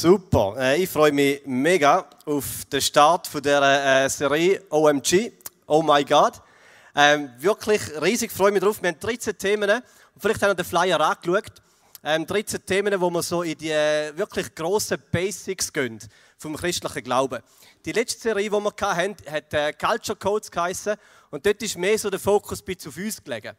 Super. Äh, ich freue mich mega auf den Start von der äh, Serie OMG. Oh my God. Ähm, wirklich riesig freue mich drauf. Wir haben 13 Themen. Vielleicht haben wir den Flyer angeschaut. Ähm, 13 Themen, wo wir so in die äh, wirklich grossen Basics gehen vom christlichen Glauben. Die letzte Serie, die wir hatten, hat Culture Codes geheißen. Und dort ist mehr so der Fokus ein auf uns gelegen.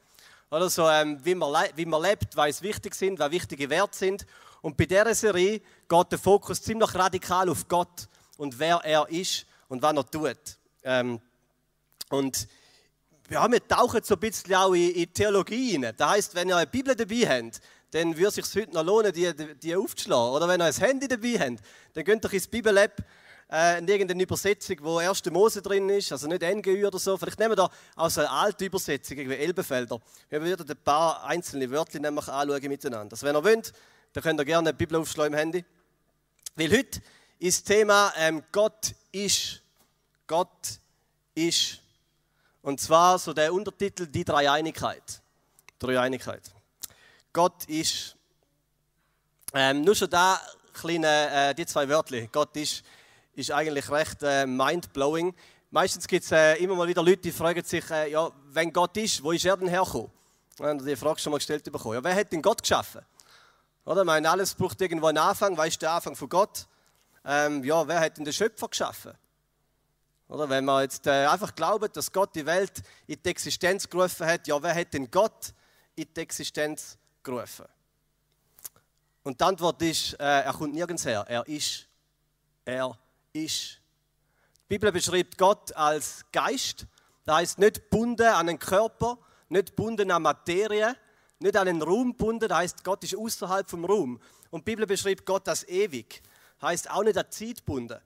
Oder so, ähm, wie man lebt, was wichtig sind, was wichtige Werte sind. Und bei dieser Serie geht der Fokus ziemlich radikal auf Gott und wer er ist und was er tut. Ähm, und ja, wir tauchen so ein bisschen auch in, in Theologie rein. Das heisst, wenn ihr eine Bibel dabei habt, dann würde es sich heute noch lohnen, die, die aufzuschlagen. Oder wenn ihr ein Handy dabei habt, dann könnt ihr ins Bibel-App äh, in irgendeine Übersetzung, wo 1. Mose drin ist, also nicht NGÜ oder so. Vielleicht nehmen wir da aus einer alten Übersetzung, wie Elbenfelder. Wir würden ein paar einzelne Wörter nämlich anschauen miteinander. Also wenn ihr wollt, dann könnt ihr gerne eine Bibel aufschlagen im Handy. Weil heute ist das Thema ähm, Gott ist. Gott ist. Und zwar so der Untertitel Die Dreieinigkeit. Dreieinigkeit. Gott ist. Ähm, nur schon da kleine, äh, die zwei Wörter. Gott ist, ist eigentlich recht äh, mind-blowing. Meistens gibt es äh, immer mal wieder Leute, die fragen sich, äh, ja, wenn Gott ist, wo ist er denn hergekommen? Und die Frage schon mal gestellt bekommen. Ja, wer hat denn Gott geschaffen? Oder? Ich meine, alles braucht irgendwo einen Anfang. Weißt du, der Anfang von Gott? Ähm, ja, wer hat denn den Schöpfer geschaffen? Oder wenn man jetzt äh, einfach glaubt, dass Gott die Welt in die Existenz gerufen hat, ja, wer hat denn Gott in die Existenz gerufen? Und die Antwort ist, äh, er kommt nirgends her. Er ist. Er ist. Die Bibel beschreibt Gott als Geist. Das heißt nicht gebunden an einen Körper, nicht gebunden an Materie, nicht an den Raum gebunden, heißt, Gott ist außerhalb vom Raum. Und die Bibel beschreibt Gott als ewig, heißt auch nicht an Zeit gebunden.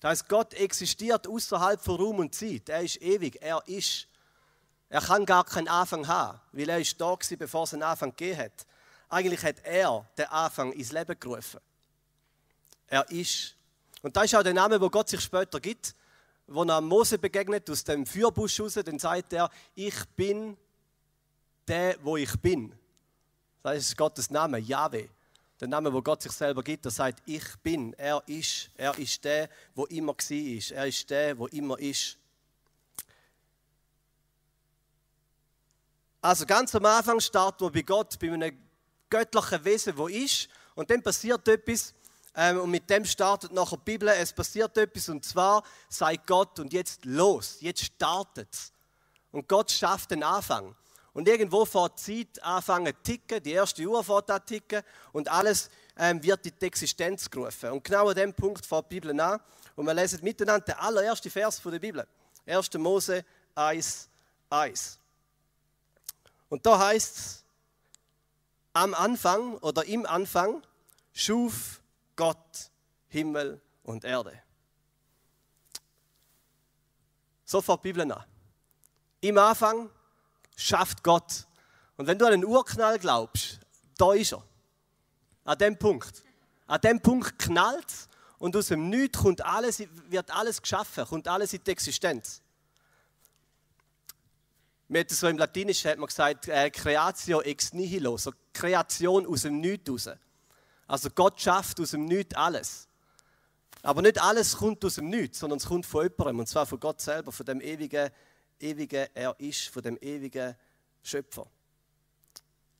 Das heißt, Gott existiert außerhalb von Raum und Zeit. Er ist ewig, er ist. Er kann gar keinen Anfang haben, weil er ist da gewesen, bevor es einen Anfang gegeben hat. Eigentlich hat er den Anfang ins Leben gerufen. Er ist. Und das ist auch der Name, wo Gott sich später gibt, wo er Mose begegnet aus dem Fürbusch raus, dann sagt er, ich bin der, wo ich bin. Das ist Gottes Name, Yahweh. Der Name, wo Gott sich selber gibt, der sagt, ich bin. Er ist. Er ist der, wo immer war. Er ist der, wo immer ist. Also ganz am Anfang starten wir bei Gott, bei einem göttlichen Wesen, wo ist. Und dann passiert etwas. Ähm, und mit dem startet nachher die Bibel. Es passiert etwas und zwar sagt Gott und jetzt los, jetzt startet es. Und Gott schafft den Anfang. Und irgendwo die Zeit anfangen zu ticken, die erste Uhr fährt an ticken und alles ähm, wird in die Existenz gerufen. Und genau an dem Punkt fährt die Bibel an. Und wir lesen miteinander den allerersten Vers der Bibel. 1. Mose 1, 1. Und da heißt es, am Anfang oder im Anfang schuf Gott Himmel und Erde. So fährt die Bibel an. Im Anfang schafft Gott. Und wenn du an einen Urknall glaubst, da ist er. An dem Punkt. An dem Punkt knallt und aus dem Nichts kommt alles, wird alles geschaffen, kommt alles in die Existenz. Mit so Im Latinischen hat man gesagt, äh, Creatio ex nihilo, so Kreation aus dem Nichts raus. Also Gott schafft aus dem Nichts alles. Aber nicht alles kommt aus dem Nichts, sondern es kommt von jemandem, und zwar von Gott selber, von dem ewigen ewige Er ist, von dem ewigen Schöpfer.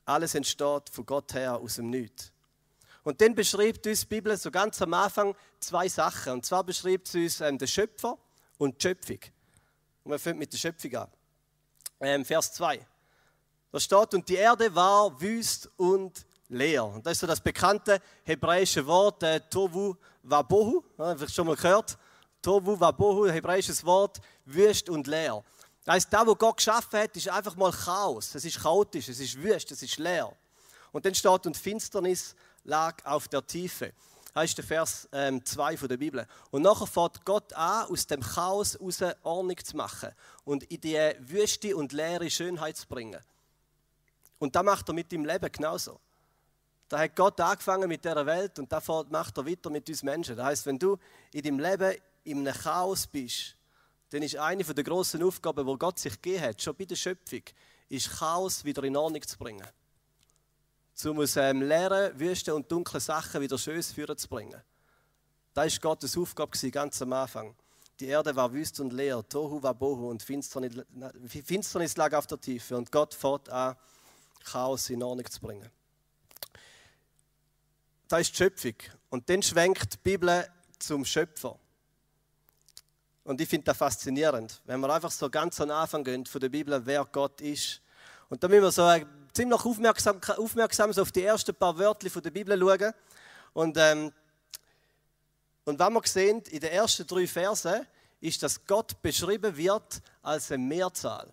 Alles entsteht von Gott her aus dem Nichts. Und dann beschreibt uns die Bibel so ganz am Anfang zwei Sachen. Und zwar beschreibt sie uns ähm, den Schöpfer und die Schöpfung. Und wir fangen mit der Schöpfung an. Ähm, Vers 2. Da steht, und die Erde war wüst und leer. Und das ist so das bekannte hebräische Wort äh, Tovu Wabohu. Ja, Habt ihr schon mal gehört? Tovu Wabohu, hebräisches Wort, wüst und leer. Das heißt, da, wo Gott geschaffen hat, ist einfach mal Chaos. Es ist chaotisch, es ist wüst, es ist leer. Und dann steht, und Finsternis lag auf der Tiefe. Das der Vers 2 ähm, der Bibel. Und nachher fährt Gott an, aus dem Chaos raus Ordnung zu machen und in die Wüste und leere Schönheit zu bringen. Und da macht er mit dem Leben genauso. Da hat Gott angefangen mit dieser Welt und da macht er weiter mit uns Menschen. Das heißt, wenn du in deinem Leben in einem Chaos bist, dann ist eine der grossen Aufgaben, die Gott sich gegeben hat, schon bei der Schöpfung, ist Chaos wieder in Ordnung zu bringen. Um aus ähm, leeren, wüsten und dunklen Sachen wieder Schönes führen zu bringen. Das war Gottes Aufgabe ganz am Anfang. Die Erde war wüst und leer, Tohu war Bohu und Finsternis, Finsternis lag auf der Tiefe. Und Gott fährt an, Chaos in Ordnung zu bringen. Das ist die Schöpfung. Und dann schwenkt die Bibel zum Schöpfer. Und ich finde das faszinierend, wenn wir einfach so ganz am Anfang gehen von der Bibel, wer Gott ist. Und da müssen wir so ziemlich aufmerksam, aufmerksam so auf die ersten paar Wörter von der Bibel schauen. Und, ähm, und was wir sehen in den ersten drei Versen, ist, dass Gott beschrieben wird als eine Mehrzahl.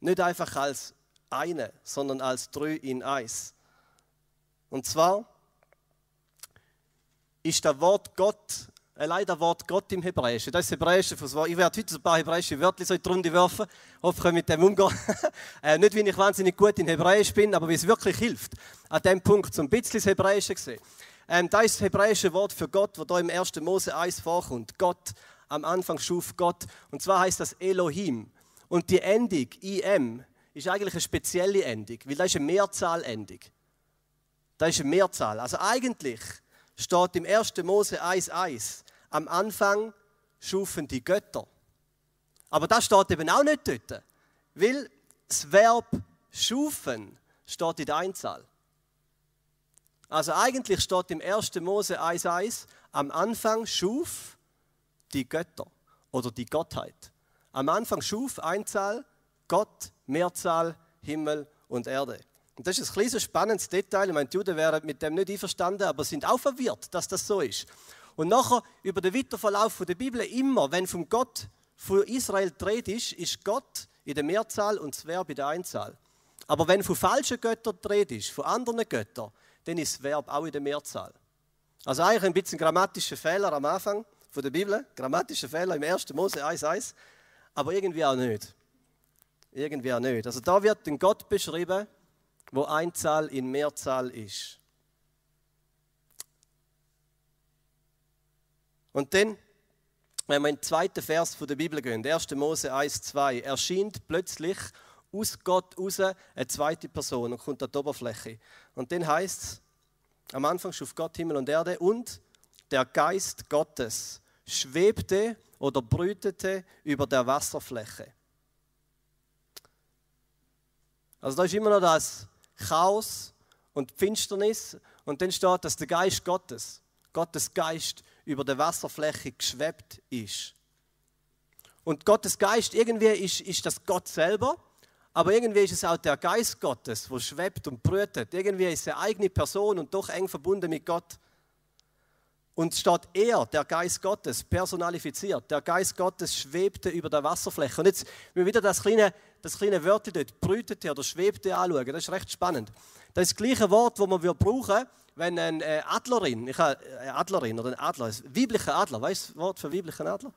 Nicht einfach als eine, sondern als drei in eins. Und zwar ist das Wort Gott allein das Wort Gott im Hebräischen. Das ist das Hebräische. Ich werde heute ein paar hebräische Wörter so in die Runde werfen. Ich hoffe, ich kann mit dem umgehen. äh, nicht, weil ich wahnsinnig gut in Hebräisch bin, aber wie es wirklich hilft. An dem Punkt, so ein bisschen das Hebräische gesehen. Ähm, das ist das hebräische Wort für Gott, das hier im 1. Mose 1 vorkommt. Gott, am Anfang schuf Gott. Und zwar heißt das Elohim. Und die Endung, im, ist eigentlich eine spezielle Endung, weil das ist eine Mehrzahlendung. Das ist eine Mehrzahl. Also eigentlich steht im 1. Mose 1,1, am Anfang schufen die Götter. Aber das steht eben auch nicht dort, weil das Verb schufen steht in der Einzahl. Also eigentlich steht im 1. Mose 1,1, am Anfang schuf die Götter oder die Gottheit. Am Anfang schuf Einzahl, Gott, Mehrzahl, Himmel und Erde. Und das ist ein kleines spannendes Detail. Ich meine, die Juden wären mit dem nicht einverstanden, aber sind auch verwirrt, dass das so ist. Und nachher, über den Weiterverlauf der Bibel, immer, wenn vom Gott von Israel dreht ist, ist Gott in der Mehrzahl und das Verb in der Einzahl. Aber wenn von falschen Göttern dreht ist, von anderen Göttern, dann ist das Verb auch in der Mehrzahl. Also eigentlich ein bisschen grammatischer Fehler am Anfang von der Bibel, grammatischer Fehler im 1. Mose 1,1, aber irgendwie auch nicht. Irgendwie auch nicht. Also da wird ein Gott beschrieben, wo Einzahl in Mehrzahl ist. Und dann, wenn wir in den zweiten Vers der Bibel gehen, 1. Mose 1, 2, erscheint plötzlich aus Gott raus eine zweite Person und kommt an die Oberfläche. Und dann heißt es, am Anfang schuf Gott Himmel und Erde und der Geist Gottes schwebte oder brütete über der Wasserfläche. Also da ist immer noch das Chaos und Finsternis. Und dann steht, dass der Geist Gottes, Gottes Geist über der Wasserfläche geschwebt ist. Und Gottes Geist, irgendwie ist, ist das Gott selber, aber irgendwie ist es auch der Geist Gottes, wo schwebt und brütet. Irgendwie ist er eigene Person und doch eng verbunden mit Gott. Und steht er, der Geist Gottes, personalifiziert. Der Geist Gottes schwebte über der Wasserfläche. Und jetzt, wenn wir wieder das kleine das kleine Wörter dort, brütete oder schwebte anschauen. Das ist recht spannend. Das ist das gleiche Wort, das man brauchen wenn eine äh, Adlerin, ich habe äh, Adlerin oder ein Adler, ein weiblicher Adler, weißt du das Wort für weiblichen Adler?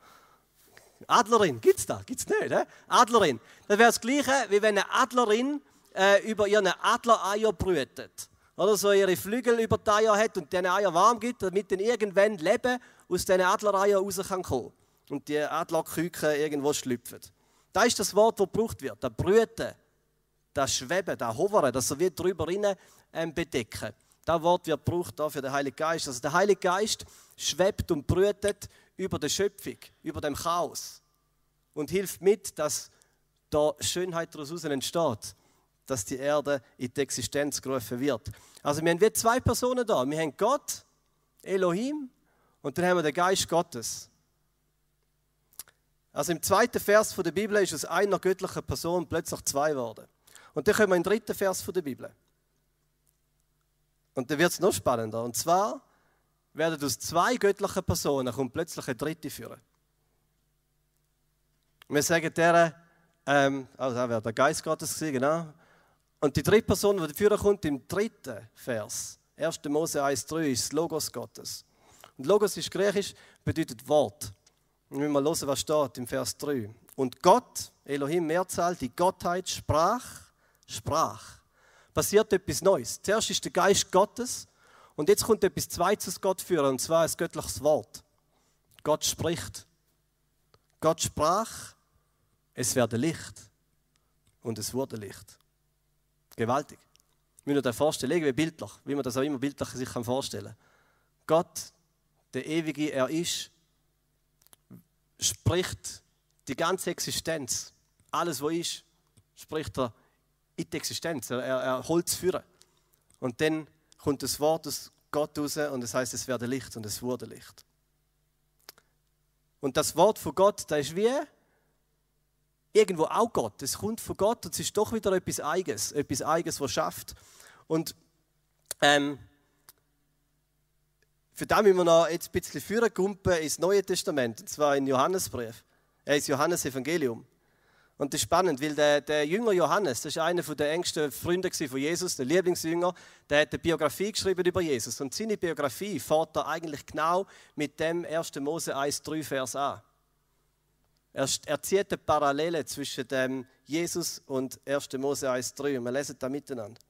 Adlerin, gibt es da? Gibt es nicht, he? Adlerin. Das wäre das Gleiche, wie wenn eine Adlerin äh, über ihre Adlereier brütet. Oder so ihre Flügel über die Eier hat und diese Eier warm gibt, damit dann irgendwann Leben aus diesen Adlereiern raus kann kommen. Und die Adlerküken irgendwo schlüpfen. Das ist das Wort, das gebraucht wird. Das Brüten, das Schweben, das Hovern, das so wie drüber rein ähm, bedecken. Das Wort wird gebraucht für den Heiligen Geist. Also der Heilige Geist schwebt und brütet über der Schöpfung, über dem Chaos und hilft mit, dass da Schönheit daraus entsteht, dass die Erde in die Existenz gerufen wird. Also wir haben wie zwei Personen da. Wir haben Gott, Elohim, und dann haben wir den Geist Gottes. Also im zweiten Vers der Bibel ist aus einer göttlichen Person plötzlich zwei geworden. Und dann kommen wir den dritten Vers der Bibel. Und dann wird es noch spannender. Und zwar werden aus zwei göttlichen Personen kommt plötzlich eine dritte führen. Wir sagen der, ähm, also da wäre der Geist Gottes gewesen, genau. Und die dritte Person, die führen kommt im dritten Vers, 1. Mose 1,3, ist das Logos Gottes. Und Logos ist griechisch, bedeutet Wort. Und wir mal hören, was steht im Vers 3. Und Gott, Elohim Mehrzahl, die Gottheit sprach, sprach. Passiert etwas Neues. Zuerst ist der Geist Gottes und jetzt kommt etwas Zweites Gott führen, und zwar ein göttliches Wort. Gott spricht. Gott sprach, es werde Licht. Und es wurde Licht. Gewaltig. Muss mir das vorstellen, irgendwie bildlich, wie man das auch immer bildlich sich vorstellen kann. Gott der Ewige er ist, spricht die ganze Existenz, alles was ist, spricht er in die Existenz. Er, er holt es führen. Und dann kommt das Wort aus Gott raus und es heißt, es werde Licht und es wurde Licht. Und das Wort von Gott, das ist wie irgendwo auch Gott. Es kommt von Gott und es ist doch wieder etwas Eigenes, etwas Eigenes, was schafft. Und ähm, für das müssen wir noch jetzt ein bisschen führen ins Neue Testament, und zwar in Johannesbrief, äh, ins Johannesevangelium. Und das ist spannend, weil der, der Jünger Johannes, das ist einer der engsten Freunde von Jesus, der Lieblingsjünger, der hat eine Biografie geschrieben über Jesus. Und seine Biografie fährt er eigentlich genau mit dem 1. Mose 1, 3 Vers an. Er, er zieht eine Parallele zwischen dem Jesus und 1. Mose 1, 3. Und wir lesen da miteinander.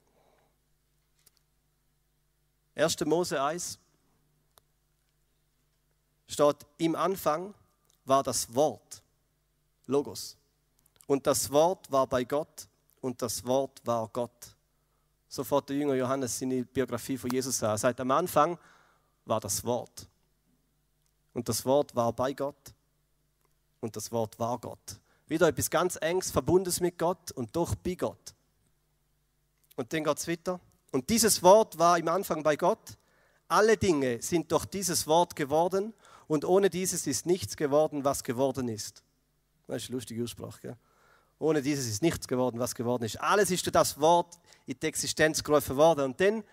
1. Mose 1 steht, im Anfang war das Wort, Logos. Und das Wort war bei Gott und das Wort war Gott. So fährt der Jünger Johannes seine Biografie von Jesus. Er sagt, am Anfang war das Wort. Und das Wort war bei Gott und das Wort war Gott. Wieder etwas ganz Enges, Verbundes mit Gott und doch bei Gott. Und dann geht es weiter. Und dieses Wort war im Anfang bei Gott. Alle Dinge sind durch dieses Wort geworden und ohne dieses ist nichts geworden, was geworden ist. Das ist eine lustige Aussprache. Gell? Ohne dieses ist nichts geworden, was geworden ist. Alles ist durch das Wort in die Existenz gerufen worden. Und dann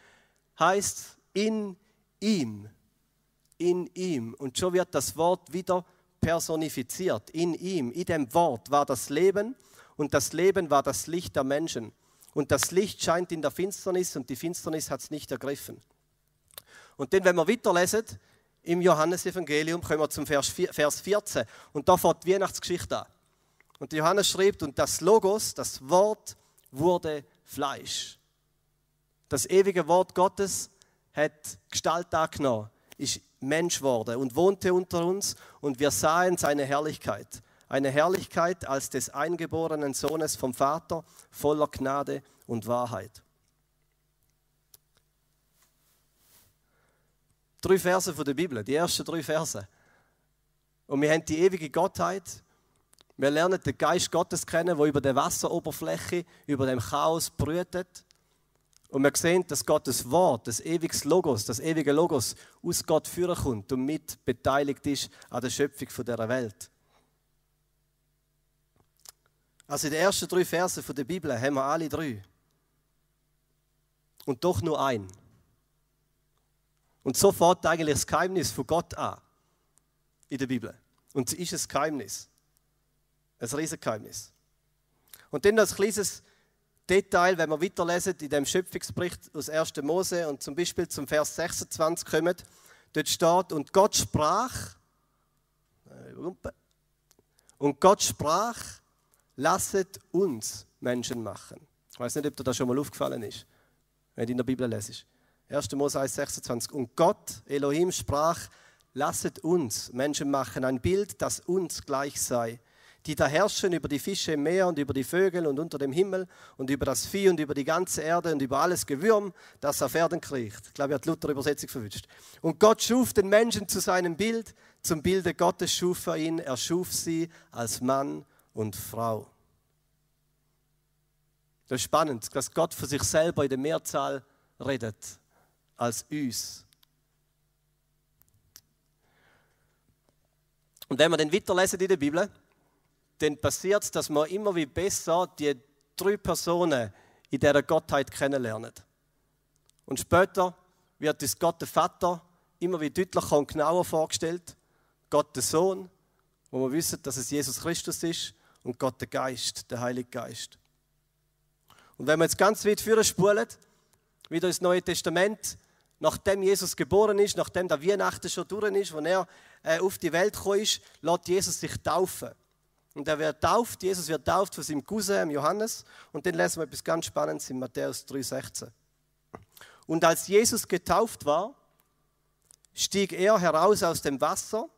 heißt in ihm, in ihm. Und schon wird das Wort wieder personifiziert. In ihm, in dem Wort war das Leben und das Leben war das Licht der Menschen. Und das Licht scheint in der Finsternis und die Finsternis hat es nicht ergriffen. Und dann, wenn wir weiterlesen, im Johannesevangelium kommen wir zum Vers 14 und da fängt die Weihnachtsgeschichte an. Und Johannes schreibt, und das Logos, das Wort, wurde Fleisch. Das ewige Wort Gottes hat Gestalt angenommen, ist Mensch geworden und wohnte unter uns und wir sahen seine Herrlichkeit. Eine Herrlichkeit als des eingeborenen Sohnes vom Vater, voller Gnade und Wahrheit. Drei Verse von der Bibel, die ersten drei Verse. Und wir haben die ewige Gottheit. Wir lernen den Geist Gottes kennen, der über der Wasseroberfläche, über dem Chaos brütet. Und wir sehen, dass Gottes Wort, das ewige Logos, das ewige Logos aus Gott führen kommt und mit beteiligt ist an der Schöpfung dieser Welt. Also in den ersten drei Versen der Bibel haben wir alle drei. Und doch nur ein. Und so fängt eigentlich das Geheimnis von Gott an in der Bibel. Und es ist ein Geheimnis. Ein Riesengeheimnis. Und dann als kleines Detail, wenn wir weiterlesen in dem Schöpfungsbericht aus 1. Mose und zum Beispiel zum Vers 26 kommen, dort steht, und Gott sprach, und Gott sprach, lasset uns Menschen machen. Ich weiß nicht, ob dir das schon mal aufgefallen ist, wenn du in der Bibel lesest. 1. Mose 1, 26. Und Gott, Elohim, sprach, lasset uns Menschen machen, ein Bild, das uns gleich sei, die da herrschen über die Fische im Meer und über die Vögel und unter dem Himmel und über das Vieh und über die ganze Erde und über alles Gewürm, das auf Erden kriecht. Ich glaube, er hat Luther Übersetzung verwünscht. Und Gott schuf den Menschen zu seinem Bild, zum Bilde Gottes schuf er ihn, er schuf sie als Mann und Frau. Das ist spannend, dass Gott für sich selber in der Mehrzahl redet als uns. Und wenn wir dann weiterlesen in der Bibel, dann passiert es, dass wir immer wie besser die drei Personen in dieser Gottheit kennenlernen. Und später wird uns Gott der Vater immer wie deutlicher und genauer vorgestellt. Gott der Sohn, wo wir wissen, dass es Jesus Christus ist, und Gott der Geist, der Heilige Geist. Und wenn wir jetzt ganz weit führen spulen, wieder ins Neue Testament, nachdem Jesus geboren ist, nachdem der Weihnachten schon durch ist, als er äh, auf die Welt gekommen ist, lässt Jesus sich taufen. Und er wird tauft, Jesus wird tauft von seinem Cousin Johannes. Und dann lesen wir etwas ganz Spannendes in Matthäus 3,16. Und als Jesus getauft war, stieg er heraus aus dem Wasser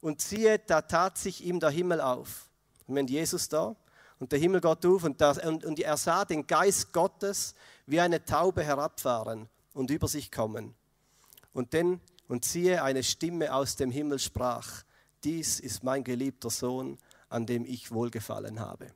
und siehe, da tat sich ihm der Himmel auf. Und wenn Jesus da und der Himmel geht auf und, das, und, und er sah den Geist Gottes wie eine Taube herabfahren und über sich kommen. Und dann und siehe, eine Stimme aus dem Himmel sprach, dies ist mein geliebter Sohn, an dem ich wohlgefallen habe.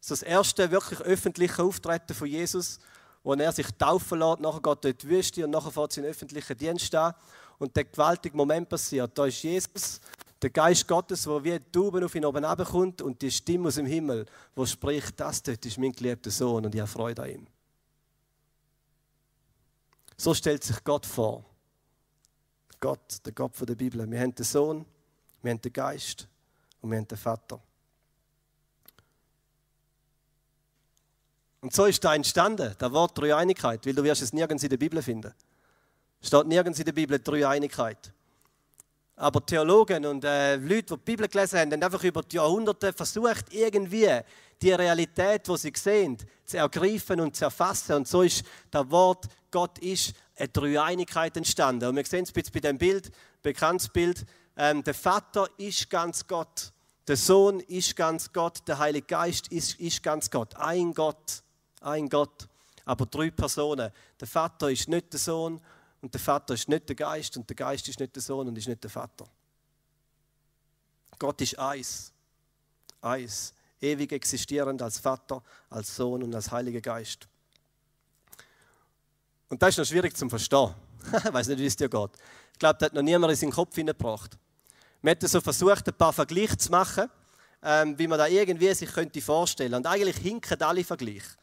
Das ist das erste wirklich öffentliche Auftreten von Jesus, wo er sich taufen lässt, nachher er in die Wüste und nachher fährt sein öffentlichen Dienst an und der gewaltige Moment passiert. Da ist Jesus, der Geist Gottes, der wie ein Tauben auf ihn oben kommt und die Stimme aus dem Himmel, wo spricht, das dort ist mein geliebter Sohn und ich habe Freude an ihm. So stellt sich Gott vor. Gott, der Gott der Bibel. Wir haben den Sohn, wir haben den Geist und wir haben den Vater. Und so ist da entstanden, das Wort Dreieinigkeit, weil du wirst es nirgends in der Bibel finden. Es steht nirgends in der Bibel Dreieinigkeit. Aber Theologen und äh, Leute, die die Bibel gelesen haben, haben einfach über die Jahrhunderte versucht, irgendwie die Realität, die sie sehen, zu ergreifen und zu erfassen. Und so ist das Wort Gott ist eine Dreieinigkeit entstanden. Und wir sehen es jetzt bei dem Bild, bekanntes Bild. Ähm, der Vater ist ganz Gott, der Sohn ist ganz Gott, der Heilige Geist ist, ist ganz Gott. Ein Gott ein Gott, aber drei Personen. Der Vater ist nicht der Sohn und der Vater ist nicht der Geist und der Geist ist nicht der Sohn und ist nicht der Vater. Gott ist eins. Eins. Ewig existierend als Vater, als Sohn und als Heiliger Geist. Und das ist noch schwierig zu verstehen. ich weiß nicht, wie es dir geht. Ich glaube, das hat noch niemand in seinen Kopf hineingebracht. Wir haben so versucht, ein paar Vergleiche zu machen, ähm, wie man da irgendwie sich könnte vorstellen. Und eigentlich hinken alle Vergleiche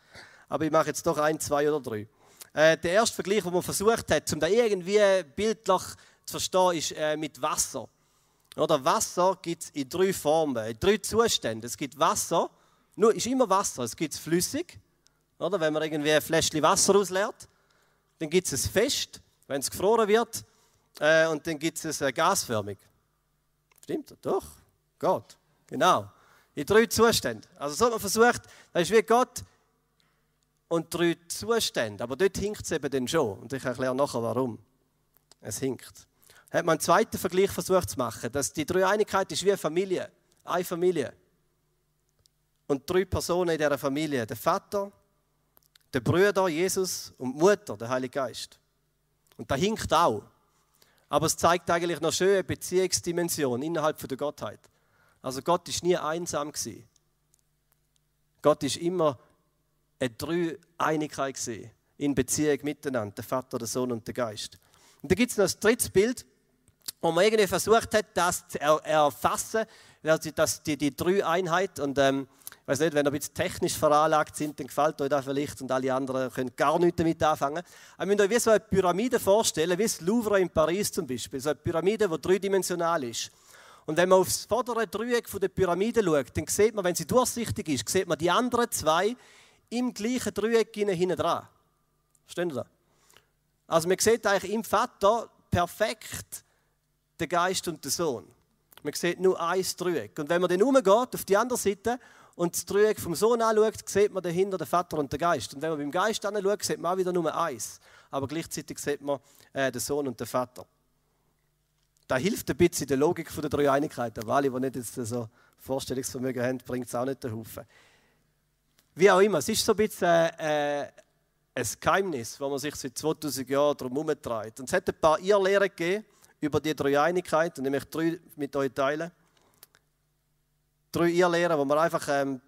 aber ich mache jetzt doch ein, zwei oder drei. Äh, der erste Vergleich, den man versucht hat, um da irgendwie bildlich zu verstehen, ist äh, mit Wasser. Oder Wasser gibt es in drei Formen, in drei Zuständen. Es gibt Wasser, nur ist immer Wasser. Es gibt flüssig, oder wenn man irgendwie ein Fläschchen Wasser ausleert. Dann gibt es es fest, wenn es gefroren wird. Äh, und dann gibt es es äh, gasförmig. Stimmt? Doch, Gott. Genau. In drei Zuständen. Also so hat man versucht, das ist wie Gott und drei Zustände. Aber dort hinkt es eben dann schon. Und ich erkläre nachher, warum. Es hinkt. Hat man einen zweiten Vergleich versucht zu machen, dass die Dreieinigkeit ist wie eine Familie. Eine Familie. Und drei Personen in dieser Familie. Der Vater, der Bruder, Jesus und die Mutter, der Heilige Geist. Und da hinkt auch. Aber es zeigt eigentlich noch schöne Beziehungsdimension innerhalb der Gottheit. Also Gott ist nie einsam gewesen. Gott ist immer eine Dreieinigkeit gesehen in Beziehung miteinander, der Vater, der Sohn und der Geist. Und da gibt es noch ein drittes Bild, wo man irgendwie versucht hat, das zu erfassen, also das, die, die Dreieinheit. Und ähm, weiß nicht, wenn ihr ein bisschen technisch veranlagt sind, dann gefällt euch das vielleicht und alle anderen können gar nichts damit anfangen. Aber wenn ihr euch wie so eine Pyramide vorstellen, wie das Louvre in Paris zum Beispiel, so eine Pyramide, die dreidimensional ist. Und wenn man aufs vordere Dreieck der Pyramide schaut, dann sieht man, wenn sie durchsichtig ist, sieht man die anderen zwei im gleichen Dreieck hinten dran. Verstehen Sie das? Also man sieht eigentlich im Vater perfekt den Geist und den Sohn. Man sieht nur ein Dreieck. Und wenn man dann umgeht auf die andere Seite und das Dreieck vom Sohn anschaut, sieht man dahinter den Vater und den Geist. Und wenn man beim Geist anschaut, sieht man auch wieder nur eins. Aber gleichzeitig sieht man äh, den Sohn und den Vater. Da hilft ein bisschen der Logik der Dreieinigkeit. Aber alle, die nicht jetzt so Vorstellungsvermögen haben, bringt es auch nicht den Haufen. Wie auch immer, es ist so ein bisschen äh, ein Geheimnis, wo man sich seit 2000 Jahren darum herumtreibt. Und es hat ein paar Irrlehren gegeben über die Dreieinigkeit und ich möchte drei mit euch teilen. Drei Irrlehren, wo man einfach ähm,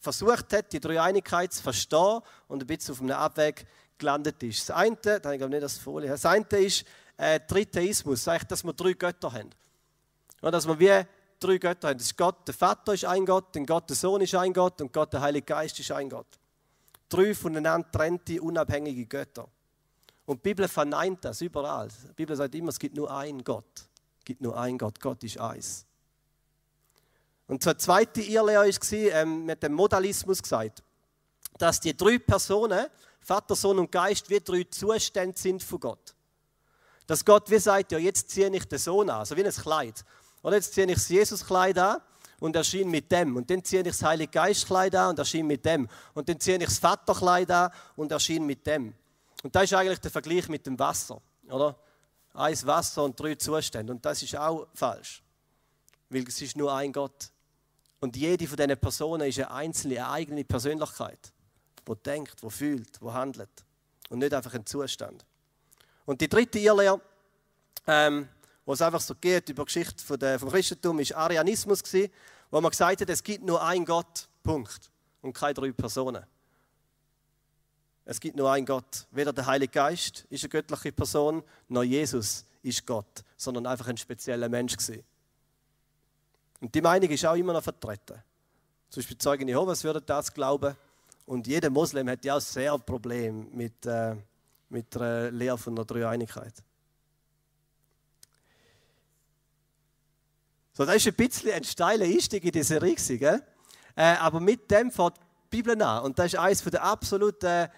versucht hat, die Dreieinigkeit zu verstehen und ein bisschen auf einem Abweg gelandet ist. Das eine, da habe ich nicht das Folie, das eine ist äh, Tritheismus, dass wir drei Götter haben. Und dass wir wie drei Götter haben. Das ist Gott, der Vater ist ein Gott, dann Gott, der Sohn ist ein Gott und Gott, der Heilige Geist ist ein Gott. Drei voneinander trennte, unabhängige Götter. Und die Bibel verneint das überall. Die Bibel sagt immer, es gibt nur einen Gott. Es gibt nur einen Gott. Gott ist eins. Und zur zweite Irrlehre war, ähm, mit dem Modalismus gesagt, dass die drei Personen, Vater, Sohn und Geist, wie drei Zustände sind von Gott. Dass Gott wie sagt, ja, jetzt ziehe ich den Sohn an, so wie ein Kleid. Oder jetzt ziehe ich das Jesuskleid an und erschien mit dem. Und dann ziehe ich das Heilige Geistkleid an und erschien mit dem. Und dann ziehe ich das Vaterkleid an und erschien mit dem. Und das ist eigentlich der Vergleich mit dem Wasser. Oder? Eins Wasser und drei Zustände. Und das ist auch falsch. Weil es ist nur ein Gott. Und jede von diesen Personen ist eine einzelne, eine eigene Persönlichkeit, die denkt, die fühlt, die handelt. Und nicht einfach ein Zustand. Und die dritte Irrlehre ähm, wo es einfach so geht über die Geschichte von der, vom Christentum, ist Arianismus gewesen, wo man gesagt hat, es gibt nur einen Gott, Punkt, und keine drei Personen. Es gibt nur einen Gott. Weder der Heilige Geist ist eine göttliche Person, noch Jesus ist Gott, sondern einfach ein spezieller Mensch gewesen. Und die Meinung ist auch immer noch vertreten. Zum Beispiel Zeugen Jehovas würden das glauben. Und jeder Moslem hat ja auch sehr ein Problem mit, äh, mit der Lehre von der Dreieinigkeit. So, das ist ein bisschen ein steiler Einstieg in diese Serie? Äh, aber mit dem fängt die Bibel an. Und das ist eines der absoluten,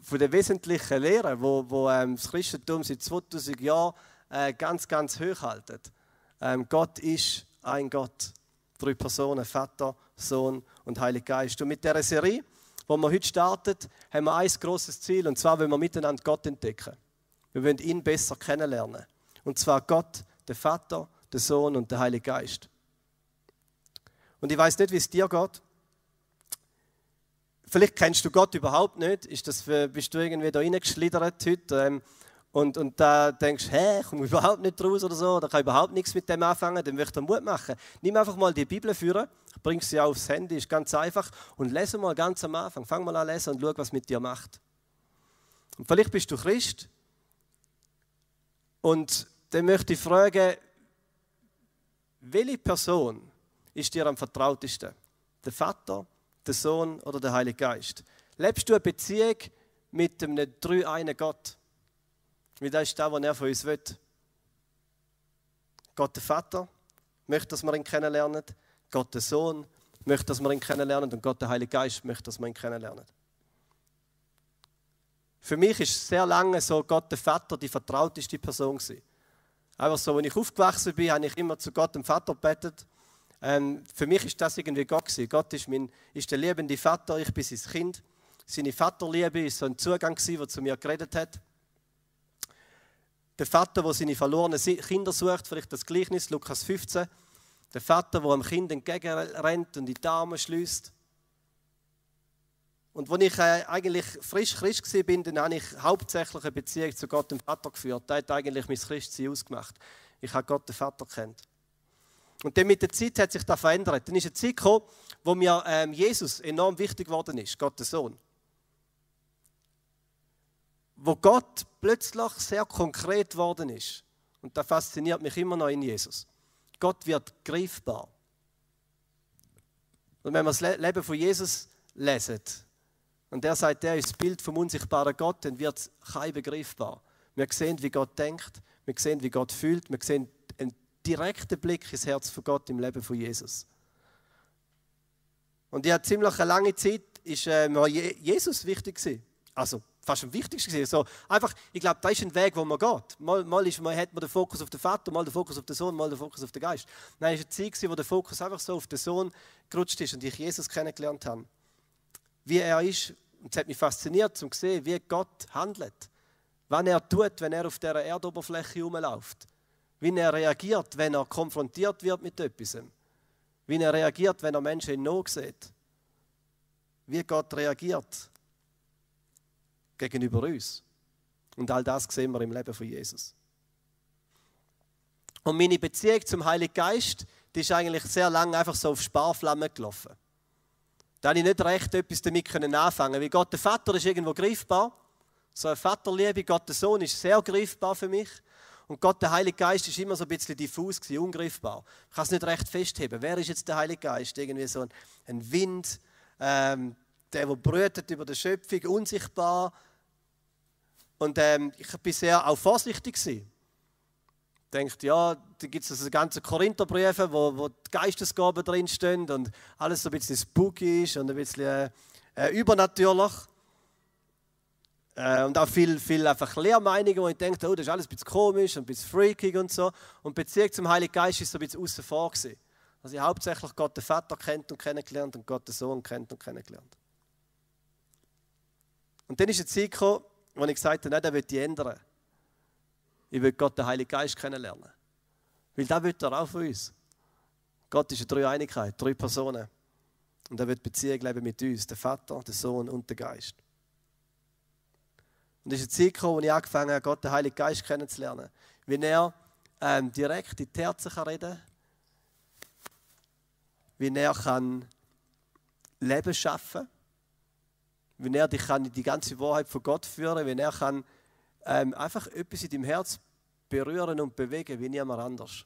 von der wesentlichen Lehren, wo, wo ähm, das Christentum seit 2000 Jahren äh, ganz, ganz hoch haltet. Ähm, Gott ist ein Gott. Drei Personen, Vater, Sohn und Heiliger Geist. Und mit dieser Serie, wo wir heute startet, haben wir ein großes Ziel, und zwar wollen wir miteinander Gott entdecken. Wir wollen ihn besser kennenlernen. Und zwar Gott, der Vater, der Sohn und der Heilige Geist. Und ich weiß nicht, wie es dir geht. Vielleicht kennst du Gott überhaupt nicht. Ist das, bist du irgendwie da reingeschlittert heute ähm, und, und da denkst, hä, ich komme überhaupt nicht raus oder so, oder kann überhaupt nichts mit dem anfangen, dann möchte ich Mut machen. Nimm einfach mal die Bibel führen, bring sie aufs Handy, ist ganz einfach, und lese mal ganz am Anfang. Fang mal an lesen und schau, was mit dir macht. Und vielleicht bist du Christ und dann möchte ich fragen, welche Person ist dir am vertrautesten? Der Vater, der Sohn oder der Heilige Geist? Lebst du eine Beziehung mit einem drei einen Gott? Weil das ist das, was er von uns will. Gott der Vater möchte, dass wir ihn kennenlernen. Gott der Sohn möchte, dass wir ihn kennenlernen. Und Gott der Heilige Geist möchte, dass wir ihn kennenlernen. Für mich ist sehr lange so Gott der Vater die vertrauteste Person gewesen. Einfach so, als ich aufgewachsen bin, habe ich immer zu Gott, dem Vater, gebetet. Ähm, für mich ist das irgendwie Gott gewesen. Gott ist, mein, ist der liebende Vater, ich bin sein Kind. Seine Vaterliebe ist so ein Zugang gewesen, der zu mir geredet hat. Der Vater, der seine verlorenen Kinder sucht, vielleicht das Gleichnis, Lukas 15. Der Vater, der einem Kind entgegenrennt und in die Arme schließt. Und als ich äh, eigentlich frisch Christ war, bin, dann habe ich hauptsächlich eine Beziehung zu Gott dem Vater geführt. Das hat eigentlich mein Christsein ausgemacht. Ich habe Gott den Vater kennt. Und dann mit der Zeit hat sich das verändert. Dann ist eine Zeit gekommen, wo mir ähm, Jesus enorm wichtig geworden ist, Gott der Sohn. Wo Gott plötzlich sehr konkret geworden ist. Und das fasziniert mich immer noch in Jesus. Gott wird greifbar. Und wenn wir das Leben von Jesus lesen, und er sagt, er ist das Bild vom unsichtbaren Gott, dann wird es kein begreifbar. Wir sehen, wie Gott denkt, wir sehen, wie Gott fühlt, wir sehen einen direkten Blick ins Herz von Gott im Leben von Jesus. Und ja, ziemlich eine lange Zeit ist äh, Jesus wichtig gewesen. Also fast am wichtigsten gewesen. So, einfach, ich glaube, da ist ein Weg, wo man geht. Mal, mal, ist, mal hat man den Fokus auf den Vater, mal den Fokus auf den Sohn, mal den Fokus auf den Geist. Nein, es war eine Zeit, wo der Fokus einfach so auf den Sohn gerutscht ist und ich Jesus kennengelernt habe wie er ist. Und es hat mich fasziniert, um zu sehen, wie Gott handelt. Was er tut, wenn er auf der Erdoberfläche herumläuft. Wie er reagiert, wenn er konfrontiert wird mit etwas. Wie er reagiert, wenn er Menschen in Not sieht. Wie Gott reagiert gegenüber uns. Und all das sehen wir im Leben von Jesus. Und meine Beziehung zum Heiligen Geist, die ist eigentlich sehr lange einfach so auf Sparflamme gelaufen. Da habe ich nicht recht etwas damit anfangen Weil Gott der Vater ist irgendwo greifbar. So eine Vaterliebe, Gott der Sohn ist sehr greifbar für mich. Und Gott, der Heilige Geist, ist immer so ein bisschen diffus, gewesen, ungreifbar. Ich kann es nicht recht festheben. Wer ist jetzt der Heilige Geist? Irgendwie so ein, ein Wind, ähm, der, der brütet über die Schöpfung, unsichtbar. Und ähm, ich war sehr auch vorsichtig. Gewesen denkt, ja, da gibt es also ganze Korintherbriefe, wo, wo die Geistesgaben drinstehen und alles so ein bisschen spooky ist und ein bisschen äh, äh, übernatürlich. Äh, und auch viel, viel einfach Lehrmeinungen, wo ich denke, oh, das ist alles ein bisschen komisch und ein bisschen freakig und so. Und Beziehung zum Heiligen Geist ist so ein bisschen außen vor gewesen. Also ich hauptsächlich Gott den Vater kennt und kennengelernt und Gott den Sohn kennt und kennengelernt. Und dann ist eine Zeit gekommen, wo ich gesagt habe, nein, das will ich ändern. Ich will Gott, den Heiligen Geist, kennenlernen. Weil das will er auch von uns. Gott ist eine Dreieinigkeit, drei Personen. Und er wird Beziehung leben mit uns, der Vater, der Sohn und der Geist. Und es ist eine Zeit gekommen, wo ich angefangen habe, Gott, den Heiligen Geist kennenzulernen. wie er ähm, direkt in die Herzen kann reden wie er kann Leben schaffen wie er dich kann in die ganze Wahrheit von Gott führen wie er kann ähm, einfach etwas in deinem Herz berühren und bewegen wie niemand anders.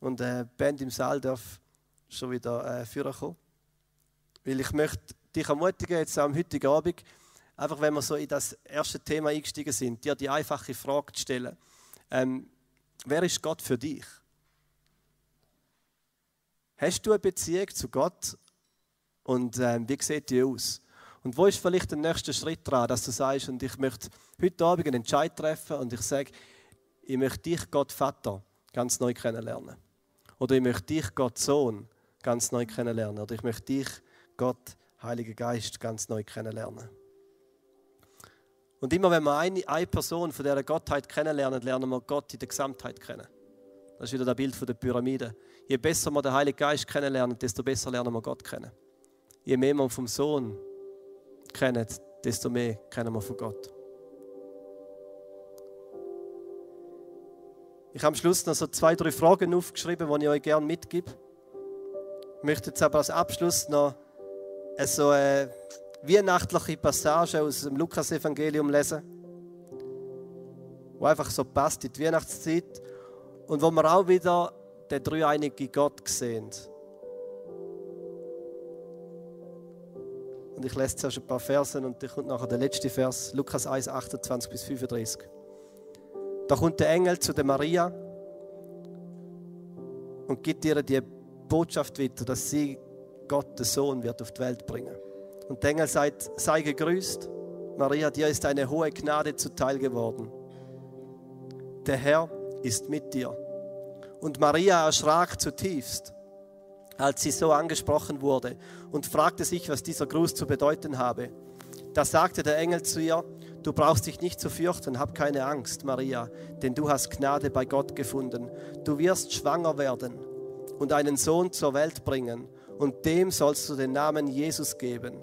Und äh, Band im Saal darf schon wieder äh, führen kommen. Weil ich möchte dich ermutigen, jetzt am heutigen Abend, einfach wenn wir so in das erste Thema eingestiegen sind, dir die einfache Frage zu stellen. Ähm, wer ist Gott für dich? Hast du eine Beziehung zu Gott und ähm, wie sieht die aus? Und wo ist vielleicht der nächste Schritt dran, dass du sagst, und ich möchte heute Abend einen Entscheid treffen und ich sage, ich möchte dich, Gott Vater, ganz neu kennenlernen. Oder ich möchte dich, Gott Sohn, ganz neu kennenlernen. Oder ich möchte dich, Gott Heiliger Geist, ganz neu kennenlernen. Und immer wenn wir eine, eine Person von dieser Gottheit kennenlernen, lernen wir Gott in der Gesamtheit kennen. Das ist wieder das Bild von der Pyramide. Je besser wir den Heiligen Geist kennenlernen, desto besser lernen wir Gott kennen. Je mehr wir vom Sohn kennen, desto mehr kennen wir von Gott. Ich habe am Schluss noch so zwei, drei Fragen aufgeschrieben, die ich euch gerne mitgebe. Ich möchte jetzt aber als Abschluss noch so eine weihnachtliche Passage aus dem Lukas-Evangelium lesen, wo einfach so passt in die Weihnachtszeit und wo wir auch wieder den dreieinigen Gott sehen. Und ich lese zuerst ein paar Versen und dann kommt nachher der letzte Vers, Lukas 1, 28 bis 35. Da kommt der Engel zu der Maria und gibt ihr die Botschaft weiter, dass sie Gott, den Sohn, wird auf die Welt bringen. Und der Engel sagt, sei gegrüßt, Maria, dir ist eine hohe Gnade zuteil geworden. Der Herr ist mit dir. Und Maria erschrak zutiefst als sie so angesprochen wurde und fragte sich, was dieser Gruß zu bedeuten habe. Da sagte der Engel zu ihr, du brauchst dich nicht zu fürchten, hab keine Angst, Maria, denn du hast Gnade bei Gott gefunden. Du wirst schwanger werden und einen Sohn zur Welt bringen und dem sollst du den Namen Jesus geben.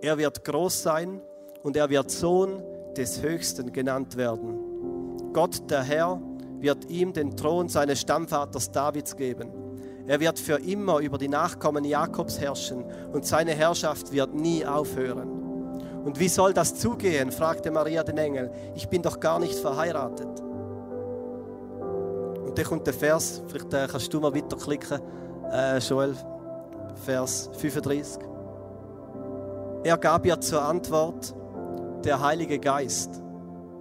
Er wird groß sein und er wird Sohn des Höchsten genannt werden. Gott, der Herr, wird ihm den Thron seines Stammvaters Davids geben er wird für immer über die Nachkommen Jakobs herrschen und seine Herrschaft wird nie aufhören. Und wie soll das zugehen? fragte Maria den Engel. Ich bin doch gar nicht verheiratet. Und dann kommt der Vers, vielleicht äh, kannst du mal weiterklicken, äh, Joel, Vers 35. Er gab ihr zur Antwort, der Heilige Geist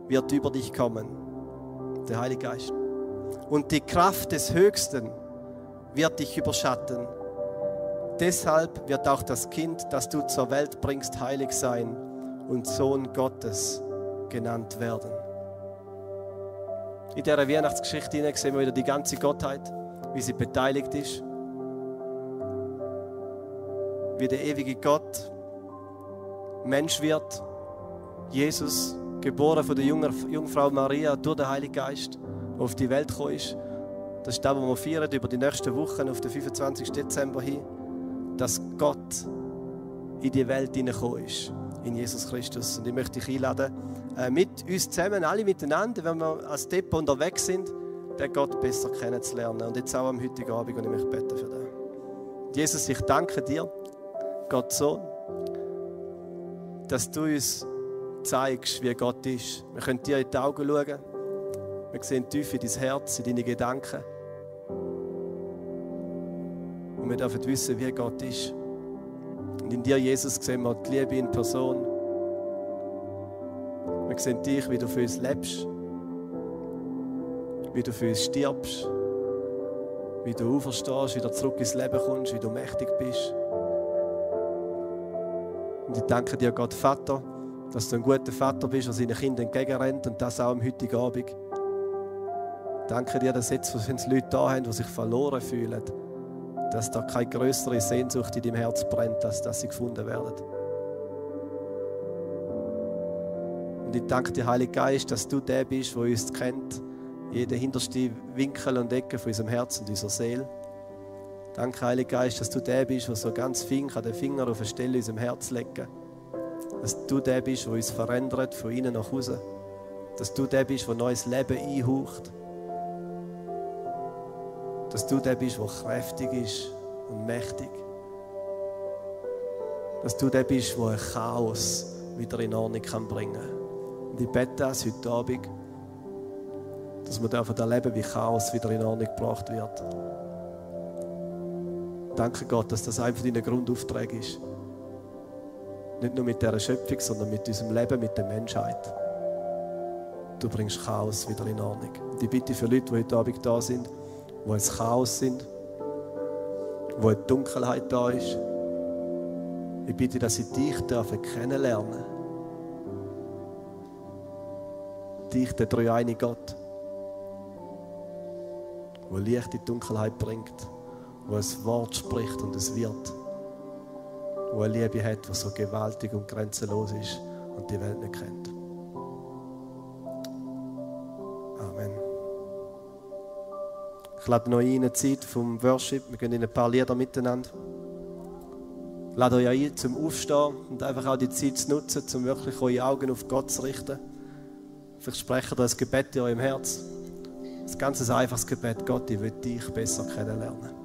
wird über dich kommen. Der Heilige Geist. Und die Kraft des Höchsten wird dich überschatten. Deshalb wird auch das Kind, das du zur Welt bringst, heilig sein und Sohn Gottes genannt werden. In dieser Weihnachtsgeschichte sehen wir wieder die ganze Gottheit, wie sie beteiligt ist. Wie der ewige Gott Mensch wird. Jesus, geboren von der Jungfrau Maria durch den Heiligen Geist, auf die Welt gekommen ist das ist das, was wir feiern über die nächsten Wochen auf den 25. Dezember hin, dass Gott in die Welt hineingekommen ist, in Jesus Christus. Und ich möchte dich einladen, äh, mit uns zusammen, alle miteinander, wenn wir als Depot unterwegs sind, den Gott besser kennenzulernen. Und jetzt auch am heutigen Abend und ich möchte beten für den. Jesus, ich danke dir, Gott Sohn, dass du uns zeigst, wie Gott ist. Wir können dir in die Augen schauen. Wir sehen tief in dein Herz, in deine Gedanken. Und wir dürfen wissen, wie Gott ist. Und in dir, Jesus, sehen wir die Liebe in Person. Wir sehen dich, wie du für uns lebst, wie du für uns stirbst, wie du auferstehst, wieder zurück ins Leben kommst, wie du mächtig bist. Und ich danke dir, Gott Vater, dass du ein guter Vater bist, der seinen Kindern entgegenrennt und das auch am heutigen Abend. Danke dir, dass jetzt, wenn es Leute da haben, die sich verloren fühlen, dass da keine größere Sehnsucht in deinem Herz brennt, als dass sie gefunden werden. Und ich danke dir, Heiliger Geist, dass du der bist, der uns kennt, jeden hintersten Winkel und Ecke von unserem Herzen und unserer Seele. Danke, Heiliger Geist, dass du der bist, der so ganz fein den Finger auf eine Stelle in unserem Herz legen kann. Dass du der bist, der uns verändert, von innen nach außen Dass du der bist, der neues Leben einhaucht. Dass du der bist, der kräftig ist und mächtig. Dass du der bist, der ein Chaos wieder in Ordnung kann bringen kann. Und ich bete das heute Abend, dass wir dürfen erleben, wie Chaos wieder in Ordnung gebracht wird. Danke Gott, dass das einfach dein Grundauftrag ist. Nicht nur mit dieser Schöpfung, sondern mit unserem Leben, mit der Menschheit. Du bringst Chaos wieder in Ordnung. Und ich bitte für Leute, die heute Abend da sind, wo es Chaos sind, wo eine Dunkelheit da ist. Ich bitte, dass sie dich dürfen kennenlernen. Dich, der dreieinige Gott, wo Licht in die Dunkelheit bringt, wo ein Wort spricht und es wird, wo eine Liebe hat, die so gewaltig und grenzenlos ist und die Welt nicht kennt. Lade noch ein eine Zeit vom Worship. Wir gehen in ein paar Lieder miteinander. Ich lade euch ein zum Aufstehen und einfach auch die Zeit zu nutzen, um wirklich eure Augen auf Gott zu richten. Vielleicht ihr ein Gebet in eurem Herz. Ein ganz einfaches Gebet. Gott, ich will dich besser kennenlernen.